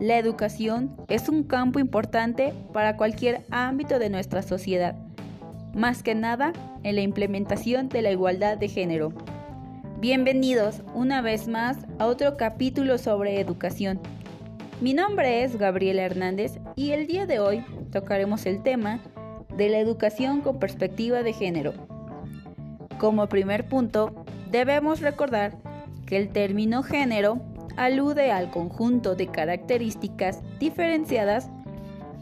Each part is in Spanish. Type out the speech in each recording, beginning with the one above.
La educación es un campo importante para cualquier ámbito de nuestra sociedad, más que nada en la implementación de la igualdad de género. Bienvenidos una vez más a otro capítulo sobre educación. Mi nombre es Gabriela Hernández y el día de hoy tocaremos el tema de la educación con perspectiva de género. Como primer punto, debemos recordar que el término género alude al conjunto de características diferenciadas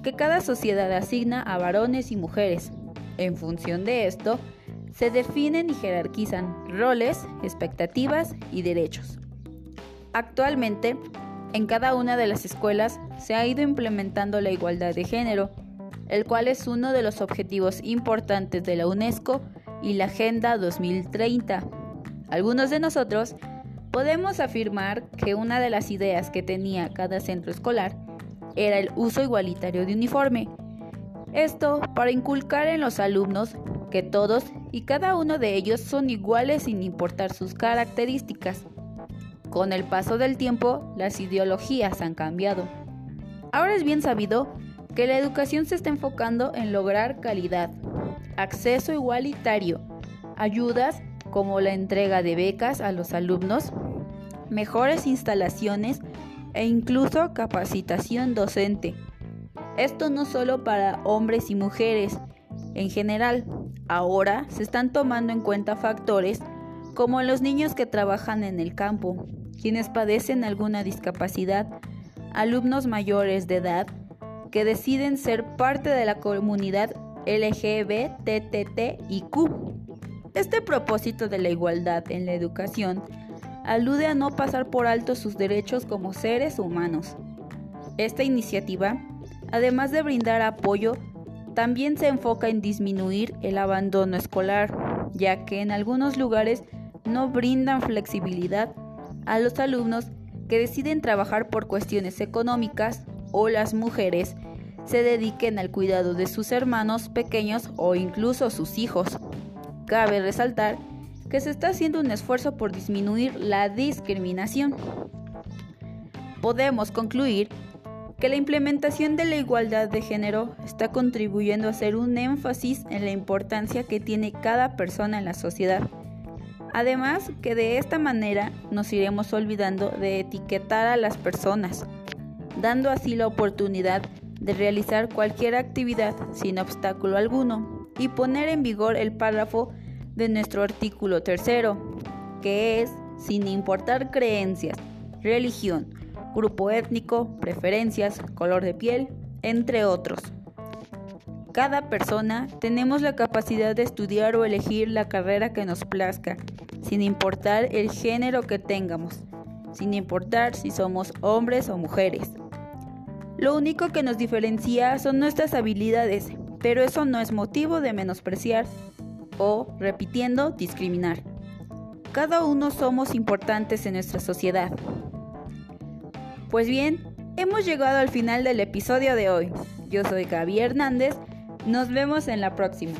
que cada sociedad asigna a varones y mujeres. En función de esto, se definen y jerarquizan roles, expectativas y derechos. Actualmente, en cada una de las escuelas se ha ido implementando la igualdad de género, el cual es uno de los objetivos importantes de la UNESCO y la Agenda 2030. Algunos de nosotros Podemos afirmar que una de las ideas que tenía cada centro escolar era el uso igualitario de uniforme. Esto para inculcar en los alumnos que todos y cada uno de ellos son iguales sin importar sus características. Con el paso del tiempo, las ideologías han cambiado. Ahora es bien sabido que la educación se está enfocando en lograr calidad, acceso igualitario, ayudas como la entrega de becas a los alumnos, mejores instalaciones e incluso capacitación docente. Esto no solo para hombres y mujeres, en general, ahora se están tomando en cuenta factores como los niños que trabajan en el campo, quienes padecen alguna discapacidad, alumnos mayores de edad que deciden ser parte de la comunidad LGBTTIQ. Este propósito de la igualdad en la educación alude a no pasar por alto sus derechos como seres humanos. Esta iniciativa, además de brindar apoyo, también se enfoca en disminuir el abandono escolar, ya que en algunos lugares no brindan flexibilidad a los alumnos que deciden trabajar por cuestiones económicas o las mujeres se dediquen al cuidado de sus hermanos pequeños o incluso sus hijos. Cabe resaltar que se está haciendo un esfuerzo por disminuir la discriminación. Podemos concluir que la implementación de la igualdad de género está contribuyendo a hacer un énfasis en la importancia que tiene cada persona en la sociedad. Además que de esta manera nos iremos olvidando de etiquetar a las personas, dando así la oportunidad de realizar cualquier actividad sin obstáculo alguno y poner en vigor el párrafo de nuestro artículo tercero, que es sin importar creencias, religión, grupo étnico, preferencias, color de piel, entre otros. Cada persona tenemos la capacidad de estudiar o elegir la carrera que nos plazca, sin importar el género que tengamos, sin importar si somos hombres o mujeres. Lo único que nos diferencia son nuestras habilidades pero eso no es motivo de menospreciar o, repitiendo, discriminar. Cada uno somos importantes en nuestra sociedad. Pues bien, hemos llegado al final del episodio de hoy. Yo soy Gaby Hernández. Nos vemos en la próxima.